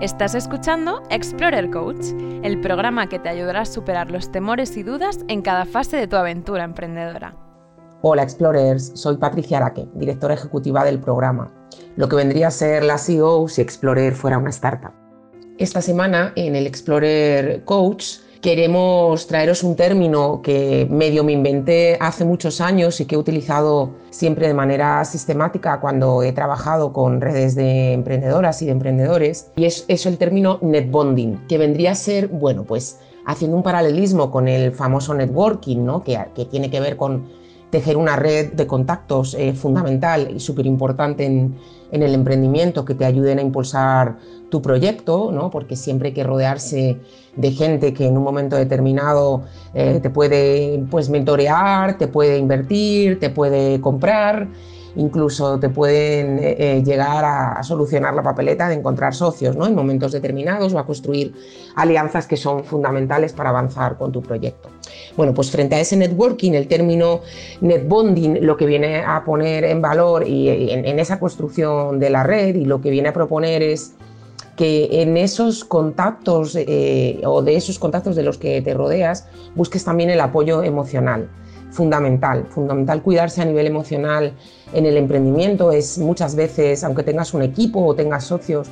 Estás escuchando Explorer Coach, el programa que te ayudará a superar los temores y dudas en cada fase de tu aventura emprendedora. Hola Explorers, soy Patricia Araque, directora ejecutiva del programa, lo que vendría a ser la CEO si Explorer fuera una startup. Esta semana en el Explorer Coach queremos traeros un término que medio me inventé hace muchos años y que he utilizado siempre de manera sistemática cuando he trabajado con redes de emprendedoras y de emprendedores, y es, el término net bonding, que vendría a ser, bueno, pues haciendo un paralelismo con el famoso networking, ¿no? que tiene que ver con tejer una red de contactos eh, fundamental y súper importante en, en, el emprendimiento que te ayuden a impulsar tu proyecto, ¿no? porque siempre hay que rodearse de gente que en un momento determinado eh, te puede pues, mentorear, te puede invertir, te puede comprar incluso te pueden eh, eh, llegar a, solucionar la papeleta de encontrar socios ¿no? en momentos determinados o a construir alianzas que son fundamentales para avanzar con tu proyecto. Bueno, pues frente a ese networking, el término net bonding lo que viene a poner en valor y en, esa construcción de la red y lo que viene a proponer es que en esos contactos eh, o de esos contactos de los que te rodeas busques también el apoyo emocional fundamental, fundamental cuidarse a nivel emocional en el emprendimiento. Es muchas veces, aunque tengas un equipo o tengas socios,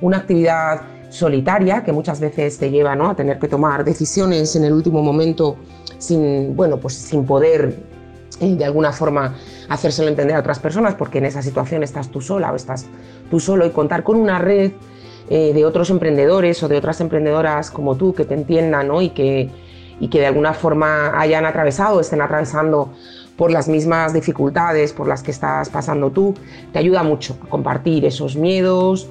una actividad solitaria que muchas veces te lleva a tener que tomar decisiones en el último momento sin, bueno, pues sin poder eh, de alguna forma hacérselo entender a otras personas porque en esa situación estás tú sola o estás tú solo y contar con una red eh, de otros emprendedores o de otras emprendedoras como tú que te entiendan y que y que de alguna forma hayan atravesado, estén atravesando por las mismas dificultades por las que estás pasando tú, te ayuda mucho a compartir esos miedos,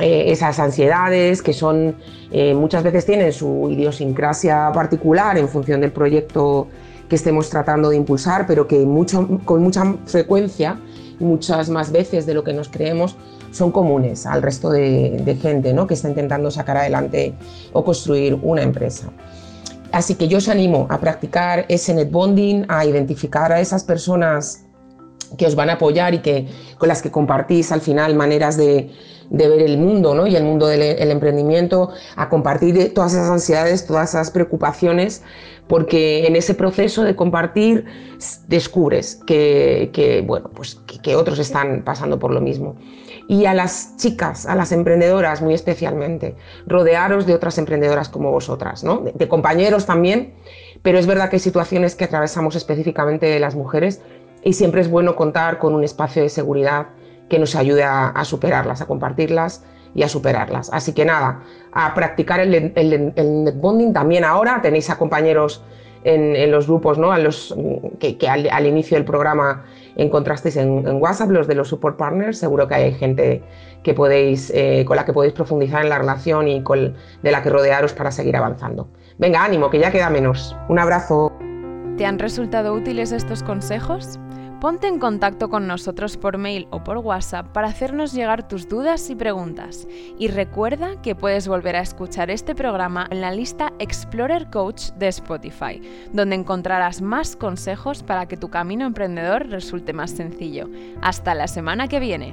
eh, esas ansiedades que son eh, muchas veces tienen su idiosincrasia particular en función del proyecto que estemos tratando de impulsar, pero que con mucha frecuencia, muchas más veces de lo que nos creemos, son comunes al resto de, de gente ¿no? que está intentando sacar adelante o construir una empresa. Así que yo os animo a practicar ese net bonding, a identificar a esas personas que os van a apoyar y que, con las que compartís al final maneras de, ver el mundo ¿no? y el mundo del emprendimiento, a compartir todas esas ansiedades, todas esas preocupaciones, porque en ese proceso de compartir descubres que, bueno, pues que otros están pasando por lo mismo y a las chicas, a las emprendedoras muy especialmente, rodearos de otras emprendedoras como vosotras, ¿no? de, compañeros también, pero es verdad que hay situaciones que atravesamos específicamente las mujeres y siempre es bueno contar con un espacio de seguridad que nos ayude a, superarlas, a compartirlas y a superarlas. Así que nada, a practicar el, el, el netbonding también ahora, tenéis a compañeros en, los grupos, ¿no? a los, que, al, inicio del programa encontrasteis en, WhatsApp, los de los support partners, seguro que hay gente que podéis, eh, con la que podéis profundizar en la relación y con, de la que rodearos para seguir avanzando. Venga, ánimo, que ya queda menos. Un abrazo. ¿Te han resultado útiles estos consejos? Ponte en contacto con nosotros por mail o por WhatsApp para hacernos llegar tus dudas y preguntas. Y recuerda que puedes volver a escuchar este programa en la lista Explorer Coach de Spotify, donde encontrarás más consejos para que tu camino emprendedor resulte más sencillo. Hasta la semana que viene.